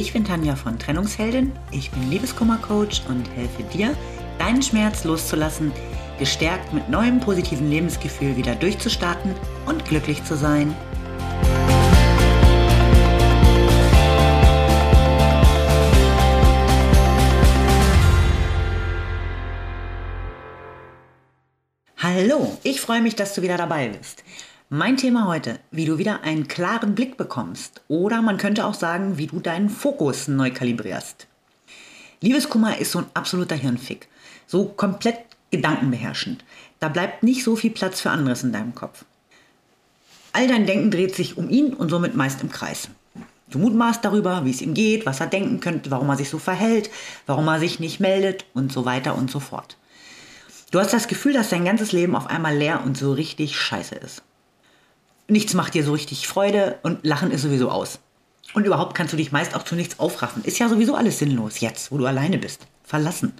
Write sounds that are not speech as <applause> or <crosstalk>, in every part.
Ich bin Tanja von Trennungsheldin. Ich bin Liebeskummer-Coach und helfe dir, deinen Schmerz loszulassen, gestärkt mit neuem positiven Lebensgefühl wieder durchzustarten und glücklich zu sein. Hallo, ich freue mich, dass du wieder dabei bist. Mein Thema heute, wie du wieder einen klaren Blick bekommst oder man könnte auch sagen, wie du deinen Fokus neu kalibrierst. Liebeskummer ist so ein absoluter Hirnfick, so komplett gedankenbeherrschend. Da bleibt nicht so viel Platz für anderes in deinem Kopf. All dein Denken dreht sich um ihn und somit meist im Kreis. Du mutmaßt darüber, wie es ihm geht, was er denken könnte, warum er sich so verhält, warum er sich nicht meldet und so weiter und so fort. Du hast das Gefühl, dass dein ganzes Leben auf einmal leer und so richtig scheiße ist nichts macht dir so richtig Freude und Lachen ist sowieso aus. Und überhaupt kannst du dich meist auch zu nichts aufraffen. Ist ja sowieso alles sinnlos jetzt, wo du alleine bist. Verlassen.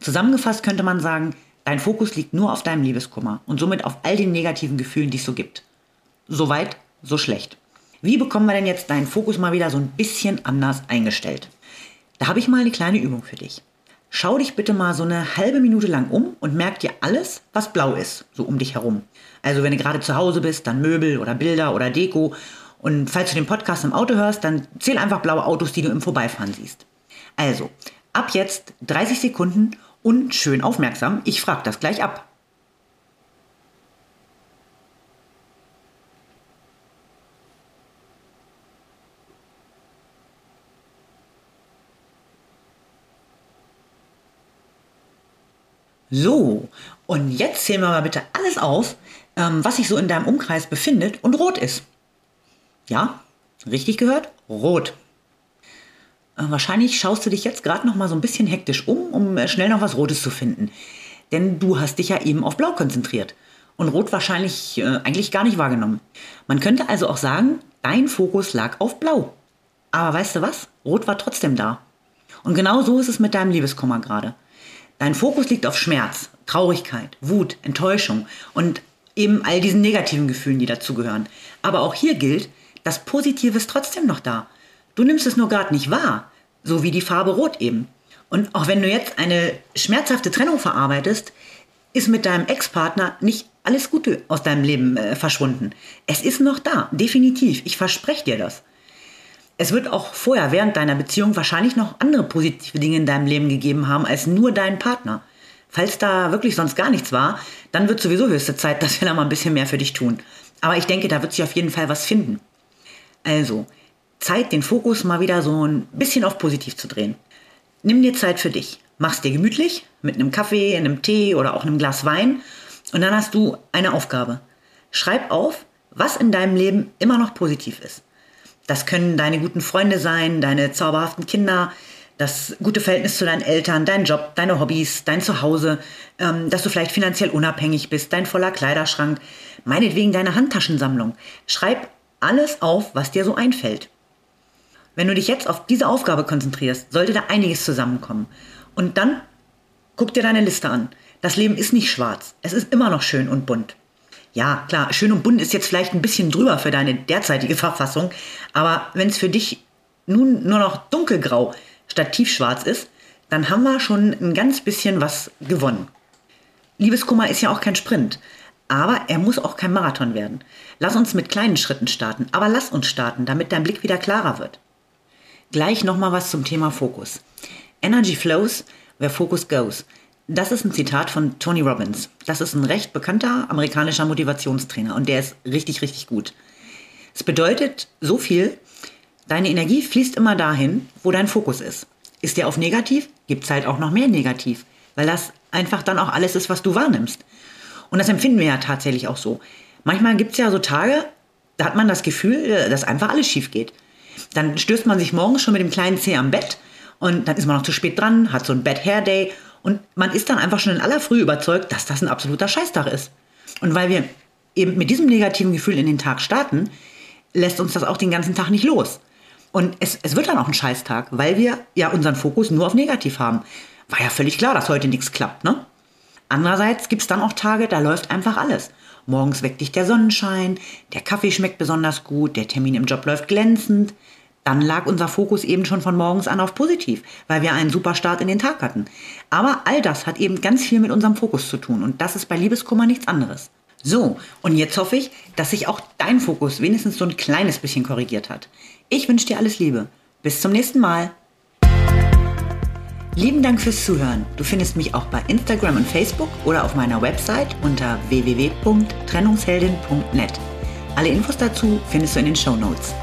Zusammengefasst könnte man sagen, dein Fokus liegt nur auf deinem Liebeskummer und somit auf all den negativen Gefühlen, die es so gibt. So weit, so schlecht. Wie bekommen wir denn jetzt deinen Fokus mal wieder so ein bisschen anders eingestellt? Da habe ich mal eine kleine Übung für dich. Schau dich bitte mal so eine halbe Minute lang um und merk dir alles, was blau ist, so um dich herum. Also wenn du gerade zu Hause bist, dann Möbel oder Bilder oder Deko. Und falls du den Podcast im Auto hörst, dann zähl einfach blaue Autos, die du im Vorbeifahren siehst. Also, ab jetzt 30 Sekunden und schön aufmerksam, ich frage das gleich ab. So, und jetzt zählen wir mal bitte alles auf, ähm, was sich so in deinem Umkreis befindet und rot ist. Ja, richtig gehört? Rot. Äh, wahrscheinlich schaust du dich jetzt gerade noch mal so ein bisschen hektisch um, um äh, schnell noch was Rotes zu finden. Denn du hast dich ja eben auf Blau konzentriert und Rot wahrscheinlich äh, eigentlich gar nicht wahrgenommen. Man könnte also auch sagen, dein Fokus lag auf Blau. Aber weißt du was? Rot war trotzdem da. Und genau so ist es mit deinem Liebeskummer gerade. Dein Fokus liegt auf Schmerz, Traurigkeit, Wut, Enttäuschung und eben all diesen negativen Gefühlen, die dazugehören. Aber auch hier gilt, das Positive ist trotzdem noch da. Du nimmst es nur gerade nicht wahr, so wie die Farbe Rot eben. Und auch wenn du jetzt eine schmerzhafte Trennung verarbeitest, ist mit deinem Ex-Partner nicht alles Gute aus deinem Leben äh, verschwunden. Es ist noch da, definitiv. Ich verspreche dir das. Es wird auch vorher, während deiner Beziehung, wahrscheinlich noch andere positive Dinge in deinem Leben gegeben haben als nur deinen Partner. Falls da wirklich sonst gar nichts war, dann wird sowieso höchste Zeit, <laughs> dass wir da mal ein bisschen mehr für dich tun. Aber ich denke, da wird sich auf jeden Fall was finden. Also, Zeit, den Fokus mal wieder so ein bisschen auf positiv zu drehen. Nimm dir Zeit für dich. Mach's dir gemütlich mit einem Kaffee, einem Tee oder auch einem Glas Wein. Und dann hast du eine Aufgabe. Schreib auf, was in deinem Leben immer noch positiv ist. Das können deine guten Freunde sein, deine zauberhaften Kinder, das gute Verhältnis zu deinen Eltern, dein Job, deine Hobbys, dein Zuhause, ähm, dass du vielleicht finanziell unabhängig bist, dein voller Kleiderschrank, meinetwegen deine Handtaschensammlung. Schreib alles auf, was dir so einfällt. Wenn du dich jetzt auf diese Aufgabe konzentrierst, sollte da einiges zusammenkommen. Und dann guck dir deine Liste an. Das Leben ist nicht schwarz. Es ist immer noch schön und bunt. Ja, klar, schön und bunt ist jetzt vielleicht ein bisschen drüber für deine derzeitige Verfassung, aber wenn es für dich nun nur noch dunkelgrau statt tiefschwarz ist, dann haben wir schon ein ganz bisschen was gewonnen. Liebeskummer ist ja auch kein Sprint, aber er muss auch kein Marathon werden. Lass uns mit kleinen Schritten starten, aber lass uns starten, damit dein Blick wieder klarer wird. Gleich nochmal was zum Thema Fokus. Energy flows where focus goes. Das ist ein Zitat von Tony Robbins. Das ist ein recht bekannter amerikanischer Motivationstrainer und der ist richtig, richtig gut. Es bedeutet so viel, deine Energie fließt immer dahin, wo dein Fokus ist. Ist der auf negativ, gibt es halt auch noch mehr negativ, weil das einfach dann auch alles ist, was du wahrnimmst. Und das empfinden wir ja tatsächlich auch so. Manchmal gibt es ja so Tage, da hat man das Gefühl, dass einfach alles schief geht. Dann stößt man sich morgens schon mit dem kleinen Zeh am Bett und dann ist man noch zu spät dran, hat so ein Bad Hair Day und man ist dann einfach schon in aller Früh überzeugt, dass das ein absoluter Scheißtag ist. Und weil wir eben mit diesem negativen Gefühl in den Tag starten, lässt uns das auch den ganzen Tag nicht los. Und es, es wird dann auch ein Scheißtag, weil wir ja unseren Fokus nur auf negativ haben. War ja völlig klar, dass heute nichts klappt, ne? Andererseits gibt es dann auch Tage, da läuft einfach alles. Morgens weckt dich der Sonnenschein, der Kaffee schmeckt besonders gut, der Termin im Job läuft glänzend, dann lag unser Fokus eben schon von morgens an auf positiv, weil wir einen super Start in den Tag hatten. Aber all das hat eben ganz viel mit unserem Fokus zu tun und das ist bei Liebeskummer nichts anderes. So, und jetzt hoffe ich, dass sich auch dein Fokus wenigstens so ein kleines bisschen korrigiert hat. Ich wünsche dir alles Liebe. Bis zum nächsten Mal. Lieben Dank fürs Zuhören. Du findest mich auch bei Instagram und Facebook oder auf meiner Website unter www.trennungsheldin.net. Alle Infos dazu findest du in den Show Notes.